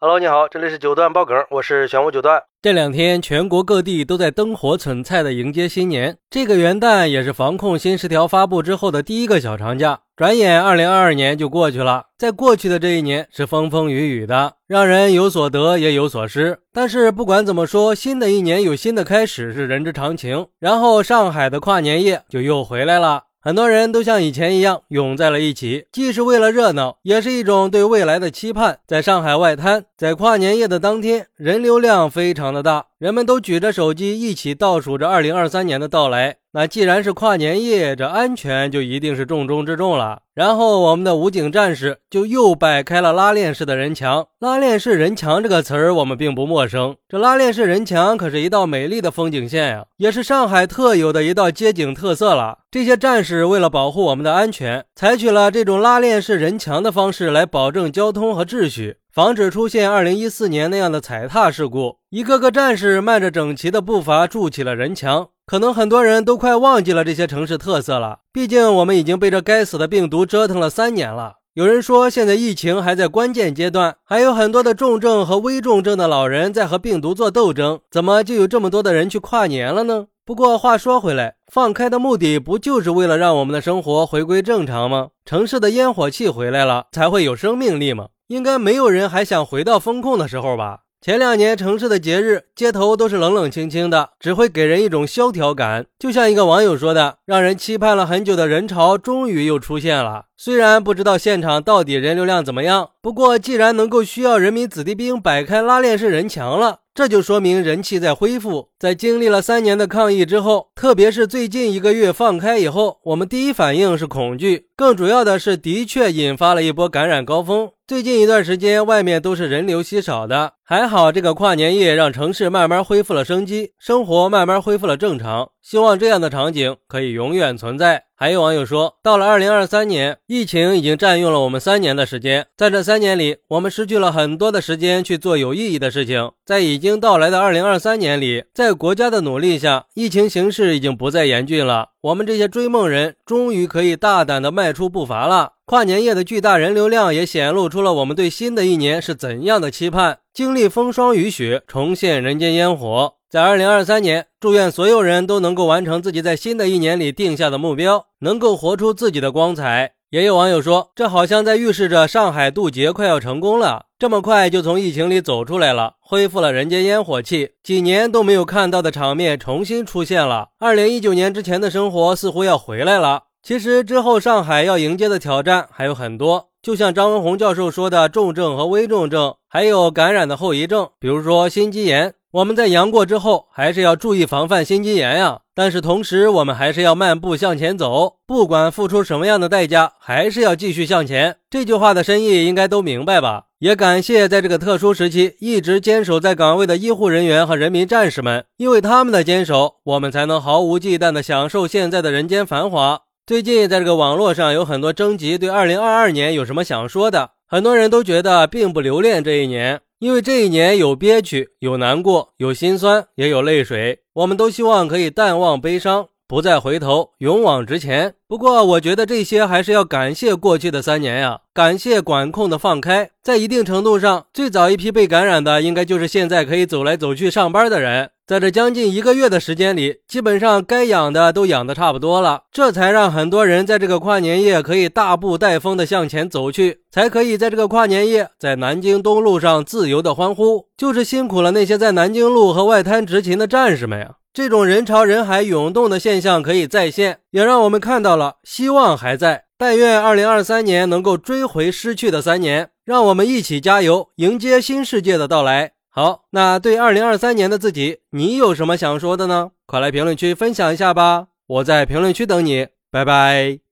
Hello，你好，这里是九段爆梗，我是玄武九段。这两天全国各地都在灯火璀璨的迎接新年，这个元旦也是防控新十条发布之后的第一个小长假。转眼二零二二年就过去了，在过去的这一年是风风雨雨的，让人有所得也有所失。但是不管怎么说，新的一年有新的开始是人之常情。然后上海的跨年夜就又回来了。很多人都像以前一样涌在了一起，既是为了热闹，也是一种对未来的期盼。在上海外滩，在跨年夜的当天，人流量非常的大，人们都举着手机一起倒数着2023年的到来。那既然是跨年夜，这安全就一定是重中之重了。然后我们的武警战士就又摆开了拉链式的人墙。拉链式人墙这个词儿我们并不陌生，这拉链式人墙可是一道美丽的风景线呀，也是上海特有的一道街景特色了。这些战士为了保护我们的安全，采取了这种拉链式人墙的方式来保证交通和秩序。防止出现二零一四年那样的踩踏事故，一个个战士迈着整齐的步伐筑起了人墙。可能很多人都快忘记了这些城市特色了，毕竟我们已经被这该死的病毒折腾了三年了。有人说，现在疫情还在关键阶段，还有很多的重症和危重症的老人在和病毒做斗争，怎么就有这么多的人去跨年了呢？不过话说回来，放开的目的不就是为了让我们的生活回归正常吗？城市的烟火气回来了，才会有生命力吗？应该没有人还想回到风控的时候吧？前两年城市的节日，街头都是冷冷清清的，只会给人一种萧条感。就像一个网友说的：“让人期盼了很久的人潮，终于又出现了。虽然不知道现场到底人流量怎么样，不过既然能够需要人民子弟兵摆开拉链式人墙了。”这就说明人气在恢复。在经历了三年的抗疫之后，特别是最近一个月放开以后，我们第一反应是恐惧，更主要的是的确引发了一波感染高峰。最近一段时间，外面都是人流稀少的，还好这个跨年夜让城市慢慢恢复了生机，生活慢慢恢复了正常。希望这样的场景可以永远存在。还有网友说，到了二零二三年，疫情已经占用了我们三年的时间，在这三年里，我们失去了很多的时间去做有意义的事情。在已经到来的二零二三年里，在国家的努力下，疫情形势已经不再严峻了。我们这些追梦人终于可以大胆地迈出步伐了。跨年夜的巨大人流量也显露出了我们对新的一年是怎样的期盼。经历风霜雨雪，重现人间烟火。在二零二三年，祝愿所有人都能够完成自己在新的一年里定下的目标，能够活出自己的光彩。也有网友说，这好像在预示着上海渡劫快要成功了，这么快就从疫情里走出来了，恢复了人间烟火气，几年都没有看到的场面重新出现了。二零一九年之前的生活似乎要回来了。其实之后上海要迎接的挑战还有很多，就像张文宏教授说的，重症和危重症，还有感染的后遗症，比如说心肌炎。我们在阳过之后，还是要注意防范心肌炎呀。但是同时，我们还是要漫步向前走，不管付出什么样的代价，还是要继续向前。这句话的深意应该都明白吧？也感谢在这个特殊时期一直坚守在岗位的医护人员和人民战士们，因为他们的坚守，我们才能毫无忌惮地享受现在的人间繁华。最近在这个网络上有很多征集对2022年有什么想说的，很多人都觉得并不留恋这一年。因为这一年有憋屈，有难过，有心酸，也有泪水。我们都希望可以淡忘悲伤，不再回头，勇往直前。不过，我觉得这些还是要感谢过去的三年呀，感谢管控的放开。在一定程度上，最早一批被感染的，应该就是现在可以走来走去上班的人。在这将近一个月的时间里，基本上该养的都养的差不多了，这才让很多人在这个跨年夜可以大步带风的向前走去，才可以在这个跨年夜在南京东路上自由的欢呼。就是辛苦了那些在南京路和外滩执勤的战士们呀！这种人潮人海涌动的现象可以再现，也让我们看到了希望还在。但愿二零二三年能够追回失去的三年，让我们一起加油，迎接新世界的到来。好，那对二零二三年的自己，你有什么想说的呢？快来评论区分享一下吧！我在评论区等你，拜拜。